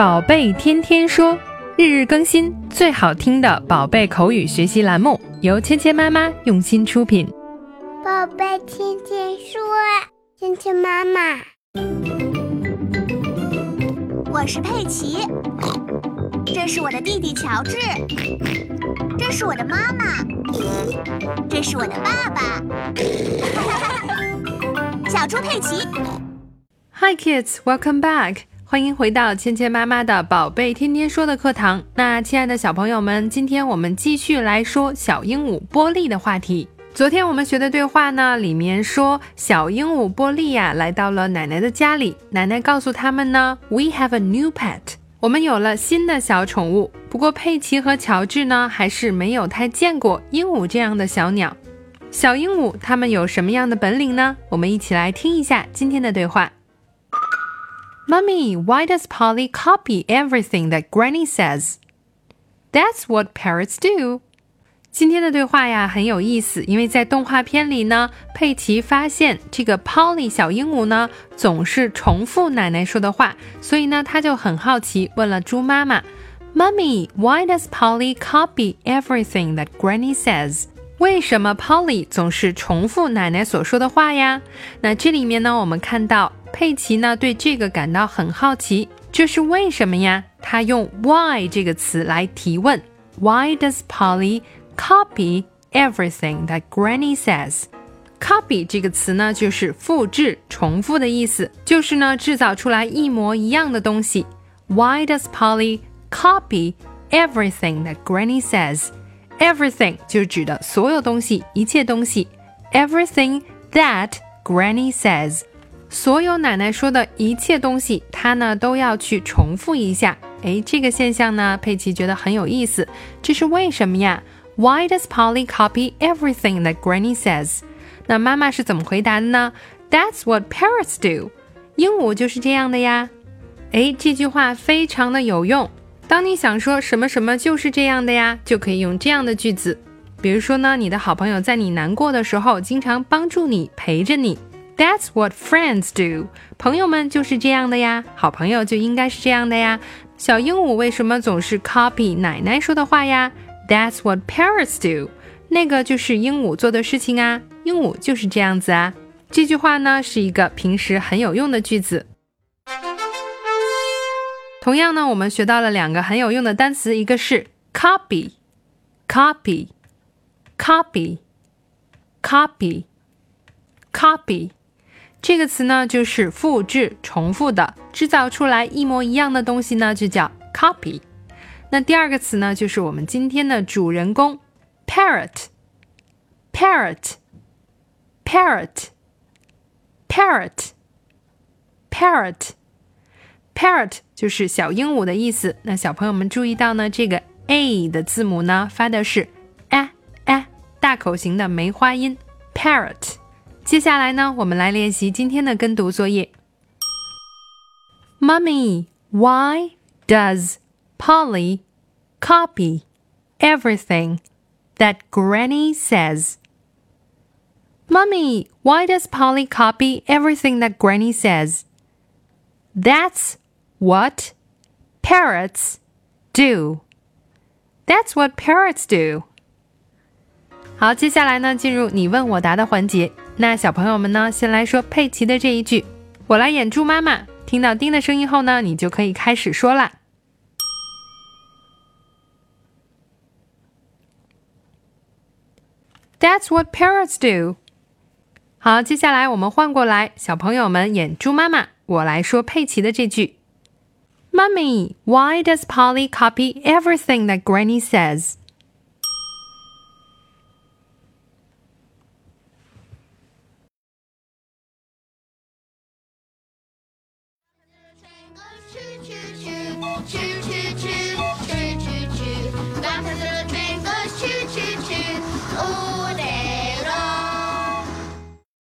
宝贝天天说，日日更新，最好听的宝贝口语学习栏目，由芊芊妈妈用心出品。宝贝天天说，芊芊妈妈，我是佩奇，这是我的弟弟乔治，这是我的妈妈，这是我的爸爸，小猪佩奇。Hi kids, welcome back. 欢迎回到芊芊妈妈的宝贝天天说的课堂。那亲爱的小朋友们，今天我们继续来说小鹦鹉波利的话题。昨天我们学的对话呢，里面说小鹦鹉波利呀来到了奶奶的家里，奶奶告诉他们呢，We have a new pet，我们有了新的小宠物。不过佩奇和乔治呢，还是没有太见过鹦鹉这样的小鸟。小鹦鹉它们有什么样的本领呢？我们一起来听一下今天的对话。Mummy, why does Polly copy everything that Granny says? That's what parrots do. 今天的对话呀很有意思，因为在动画片里呢，佩奇发现这个 Polly 小鹦鹉呢总是重复奶奶说的话，所以呢他就很好奇，问了猪妈妈：“Mummy, why does Polly copy everything that Granny says？” 为什么 Polly 总是重复奶奶所说的话呀？那这里面呢，我们看到。 佩奇呢对这个感到很好奇，这是为什么呀？他用 why 这个词来提问。Why does Polly copy everything that Granny says? Copy 这个词呢，就是复制、重复的意思，就是呢制造出来一模一样的东西。Why does Polly copy everything that Granny says? Everything 就指的所有东西、一切东西。Everything that Granny says. 所有奶奶说的一切东西，她呢都要去重复一下。哎，这个现象呢，佩奇觉得很有意思。这是为什么呀？Why does Polly copy everything that Granny says？那妈妈是怎么回答的呢？That's what parrots do。鹦鹉就是这样的呀。哎，这句话非常的有用。当你想说什么什么就是这样的呀，就可以用这样的句子。比如说呢，你的好朋友在你难过的时候，经常帮助你，陪着你。That's what friends do。朋友们就是这样的呀，好朋友就应该是这样的呀。小鹦鹉为什么总是 copy 奶奶说的话呀？That's what parrots do。那个就是鹦鹉做的事情啊，鹦鹉就是这样子啊。这句话呢是一个平时很有用的句子。同样呢，我们学到了两个很有用的单词，一个是 copy，copy，copy，copy，copy。这个词呢，就是复制、重复的，制造出来一模一样的东西呢，就叫 copy。那第二个词呢，就是我们今天的主人公，parrot，parrot，parrot，parrot，parrot，parrot，就是小鹦鹉的意思。那小朋友们注意到呢，这个 a 的字母呢，发的是 a a 大口型的梅花音 parrot。接下来呢，我们来练习今天的跟读作业。Mummy, why does Polly copy everything that Granny says? Mummy, why does Polly copy everything that Granny says? That's what parrots do. That's what parrots do. 好，接下来呢，进入你问我答的环节。 那小朋友们呢，先来说佩奇的这一句，我来演猪妈妈。听到叮的声音后呢，你就可以开始说了。That's what parrots do。好，接下来我们换过来，小朋友们演猪妈妈，我来说佩奇的这句：Mummy, why does Polly copy everything that Granny says? won't you?